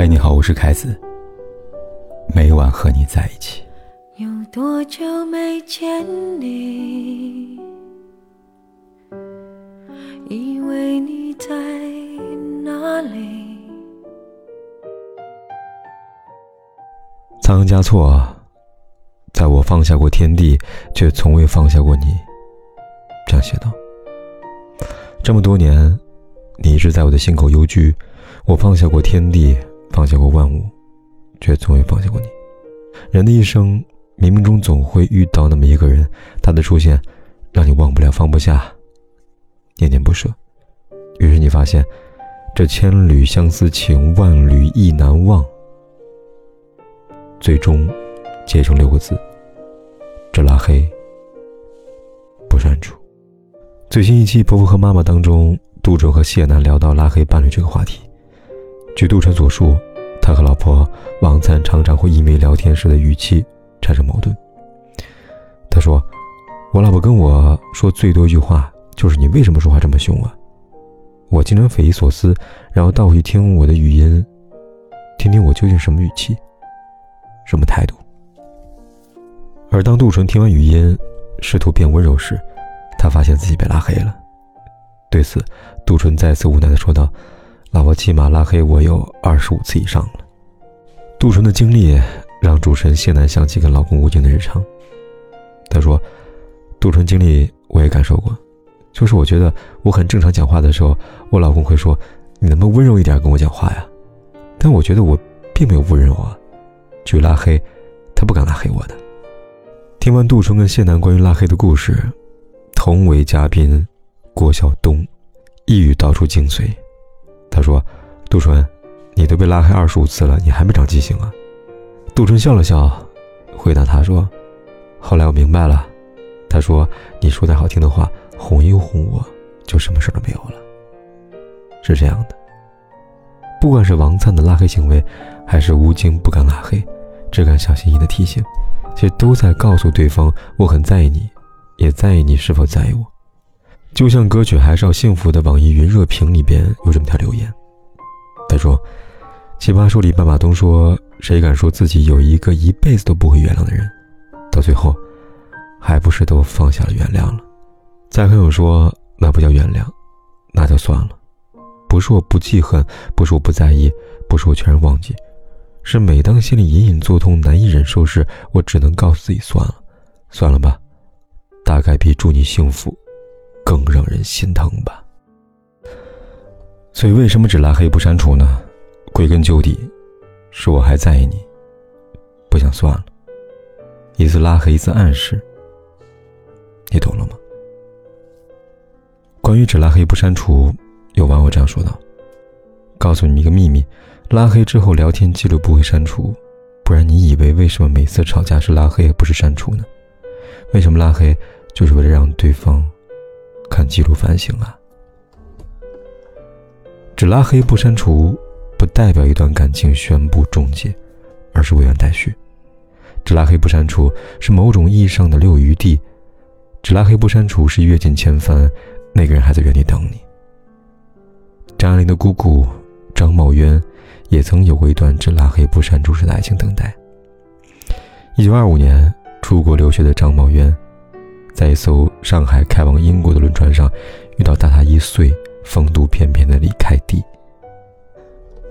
嗨，你好，我是凯子。每晚和你在一起。有多久没见你？以为你在哪里？仓央嘉措，在我放下过天地，却从未放下过你。这样写道。这么多年，你一直在我的心口幽居。我放下过天地，放下过万物，却从未放下过你。人的一生，冥冥中总会遇到那么一个人，他的出现，让你忘不了、放不下、念念不舍。于是你发现，这千缕相思情，万缕意难忘，最终结成六个字：这拉黑不删除。最新一期《婆婆和妈妈》当中，杜淳和谢楠聊到拉黑伴侣这个话题。据杜淳所述，他和老婆王灿常常会因为聊天时的语气产生矛盾。他说：“我老婆跟我说最多一句话就是‘你为什么说话这么凶啊？’我经常匪夷所思，然后倒回去听我的语音，听听我究竟什么语气，什么态度。而当杜淳听完语音，试图变温柔时，他发现自己被拉黑了。对此，杜淳再次无奈地说道。”老婆起码拉黑我有二十五次以上了。杜淳的经历让主持人谢楠想起跟老公吴京的日常。他说：“杜淳经历我也感受过，就是我觉得我很正常讲话的时候，我老公会说：‘你能不能温柔一点跟我讲话呀？’但我觉得我并没有不温柔啊。至于拉黑，他不敢拉黑我的。”听完杜淳跟谢楠关于拉黑的故事，同为嘉宾郭晓东一语道出精髓。他说：“杜淳，你都被拉黑二十五次了，你还没长记性啊？”杜淳笑了笑，回答他说：“后来我明白了。”他说：“你说点好听的话，哄一哄我，就什么事都没有了。”是这样的。不管是王灿的拉黑行为，还是吴京不敢拉黑，只敢小心翼翼的提醒，其实都在告诉对方：“我很在意你，也在意你是否在意我。”就像歌曲《还是要幸福》的网易云热评里边有这么条留言，他说：“奇葩说里半马东说，谁敢说自己有一个一辈子都不会原谅的人，到最后，还不是都放下了原谅了？”再还有说，那不叫原谅，那就算了。不是我不记恨，不是我不在意，不是我全然忘记，是每当心里隐隐作痛、难以忍受时，我只能告诉自己算了，算了吧，大概比祝你幸福。更让人心疼吧。所以，为什么只拉黑不删除呢？归根究底，是我还在意你，不想算了。一次拉黑，一次暗示，你懂了吗？关于只拉黑不删除，有网友这样说道：“告诉你们一个秘密，拉黑之后聊天记录不会删除，不然你以为为什么每次吵架是拉黑而不是删除呢？为什么拉黑就是为了让对方？”看记录反省啊！只拉黑不删除，不代表一段感情宣布终结，而是未完待续。只拉黑不删除，是某种意义上的留余地。只拉黑不删除，是阅尽千帆，那个人还在原地等你。张爱玲的姑姑张茂渊，也曾有过一段只拉黑不删除式的爱情等待。一九二五年出国留学的张茂渊。在一艘上海开往英国的轮船上，遇到大他一岁、风度翩翩的李开地。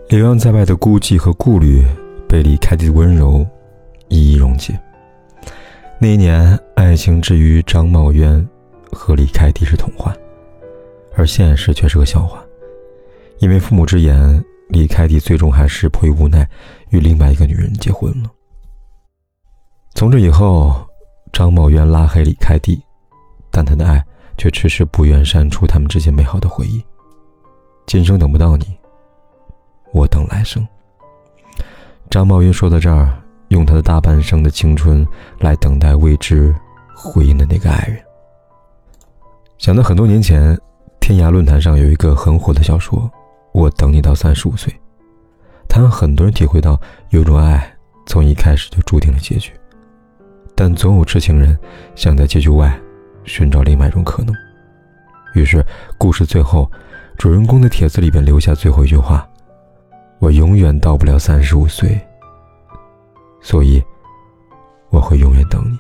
流浪在外的孤寂和顾虑，被李开地的温柔一一溶解。那一年，爱情之于张茂渊和李开地是童话，而现实却是个笑话。因为父母之言，李开地最终还是迫于无奈，与另外一个女人结婚了。从这以后。张茂渊拉黑李开地，但他的爱却迟迟不愿删除他们之间美好的回忆。今生等不到你，我等来生。张茂渊说到这儿，用他的大半生的青春来等待未知回应的那个爱人。想到很多年前，天涯论坛上有一个很火的小说《我等你到三十五岁》，他让很多人体会到有种爱从一开始就注定了结局。但总有痴情人想在结局外寻找另外一种可能。于是，故事最后，主人公的帖子里边留下最后一句话：“我永远到不了三十五岁，所以我会永远等你。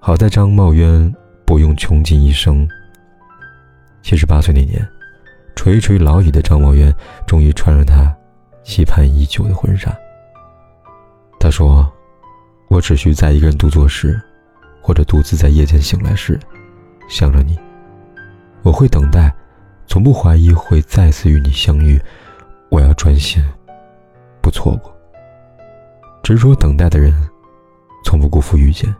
好在张茂渊不用穷尽一生。七十八岁那年，垂垂老矣的张茂渊终于穿上他期盼已久的婚纱。他说：“我只需在一个人独坐时，或者独自在夜间醒来时，想着你，我会等待，从不怀疑会再次与你相遇。我要专心，不错过。执着等待的人，从不辜负遇见。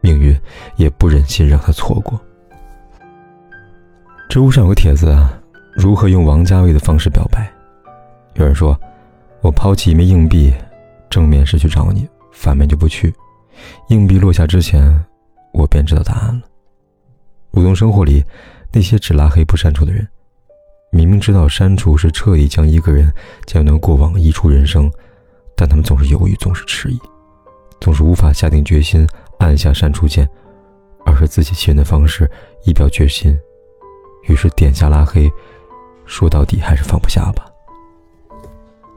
命运也不忍心让他错过。”知乎上有个帖子啊，如何用王家卫的方式表白？有人说，我抛弃一枚硬币，正面是去找你，反面就不去。硬币落下之前，我便知道答案了。普通生活里，那些只拉黑不删除的人，明明知道删除是彻底将一个人将那过往移出人生，但他们总是犹豫，总是迟疑，总是无法下定决心按下删除键，而是自欺欺人的方式以表决心。于是点下拉黑，说到底还是放不下吧。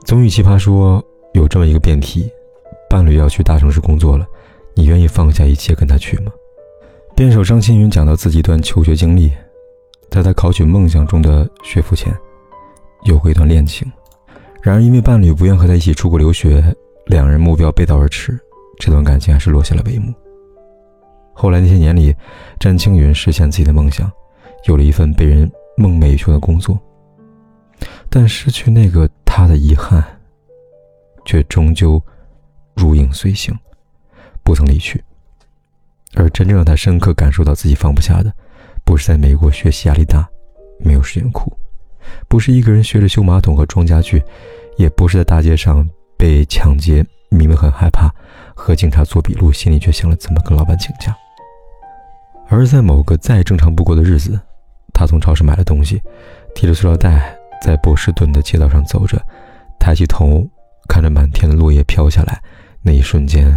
综艺奇葩说有这么一个辩题：伴侣要去大城市工作了，你愿意放下一切跟他去吗？辩手张青云讲到自己一段求学经历，在他考取梦想中的学府前，有过一段恋情，然而因为伴侣不愿和他一起出国留学，两人目标背道而驰，这段感情还是落下了帷幕。后来那些年里，詹青云实现自己的梦想。有了一份被人梦寐以求的工作，但失去那个他的遗憾，却终究如影随形，不曾离去。而真正让他深刻感受到自己放不下的，不是在美国学习压力大，没有时间哭；不是一个人学着修马桶和装家具；也不是在大街上被抢劫，明明很害怕，和警察做笔录，心里却想了怎么跟老板请假。而在某个再正常不过的日子。他从超市买了东西，提着塑料袋在波士顿的街道上走着，抬起头看着满天的落叶飘下来，那一瞬间，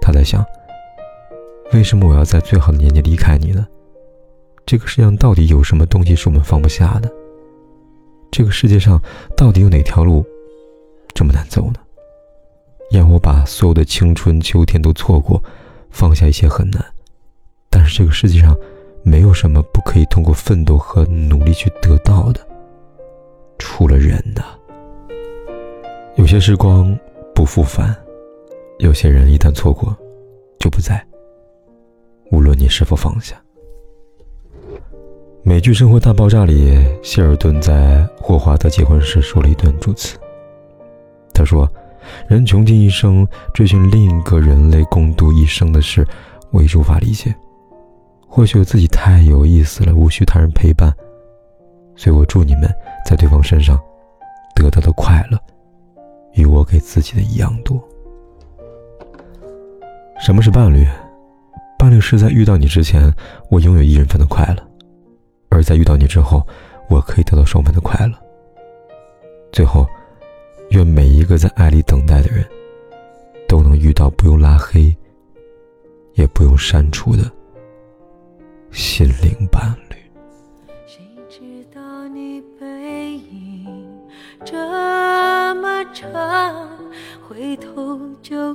他在想：为什么我要在最好的年纪离开你呢？这个世界上到底有什么东西是我们放不下的？这个世界上到底有哪条路这么难走呢？让我把所有的青春秋天都错过，放下一些很难，但是这个世界上……没有什么不可以通过奋斗和努力去得到的，除了人呐。有些时光不复返，有些人一旦错过，就不在。无论你是否放下。美剧《生活大爆炸》里，希尔顿在霍华德结婚时说了一段祝词。他说：“人穷尽一生追寻另一个人类共度一生的事，我一直无法理解。”或许我自己太有意思了，无需他人陪伴，所以我祝你们在对方身上得到的快乐，与我给自己的一样多。什么是伴侣？伴侣是在遇到你之前，我拥有一人份的快乐；而在遇到你之后，我可以得到双份的快乐。最后，愿每一个在爱里等待的人，都能遇到不用拉黑，也不用删除的。心灵伴侣。谁知道你背影这么长，回头就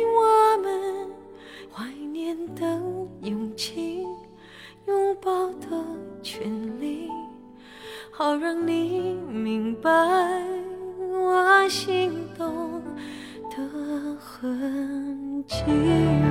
权利，好让你明白我心动的痕迹。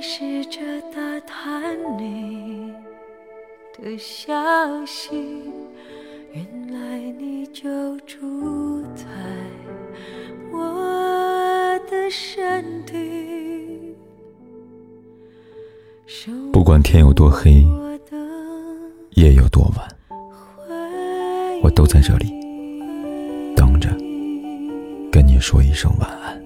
试着打探你的消息。原来你就住在我的身体。不管天有多黑，夜有多晚，我都在这里等着，跟你说一声晚安。